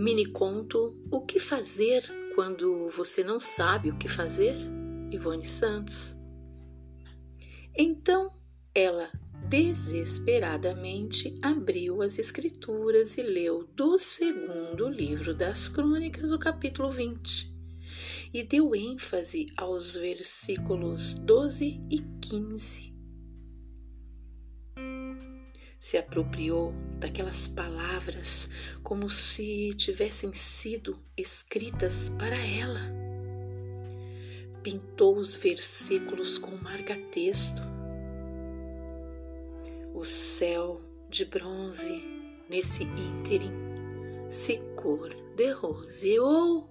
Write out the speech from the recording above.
mini conto O que fazer quando você não sabe o que fazer? Ivone Santos. Então ela desesperadamente abriu as Escrituras e leu do segundo livro das Crônicas, o capítulo 20, e deu ênfase aos versículos 12 e 15. Se apropriou daquelas palavras como se tivessem sido escritas para ela. Pintou os versículos com marca-texto o céu de bronze nesse ínterim se cor de roseou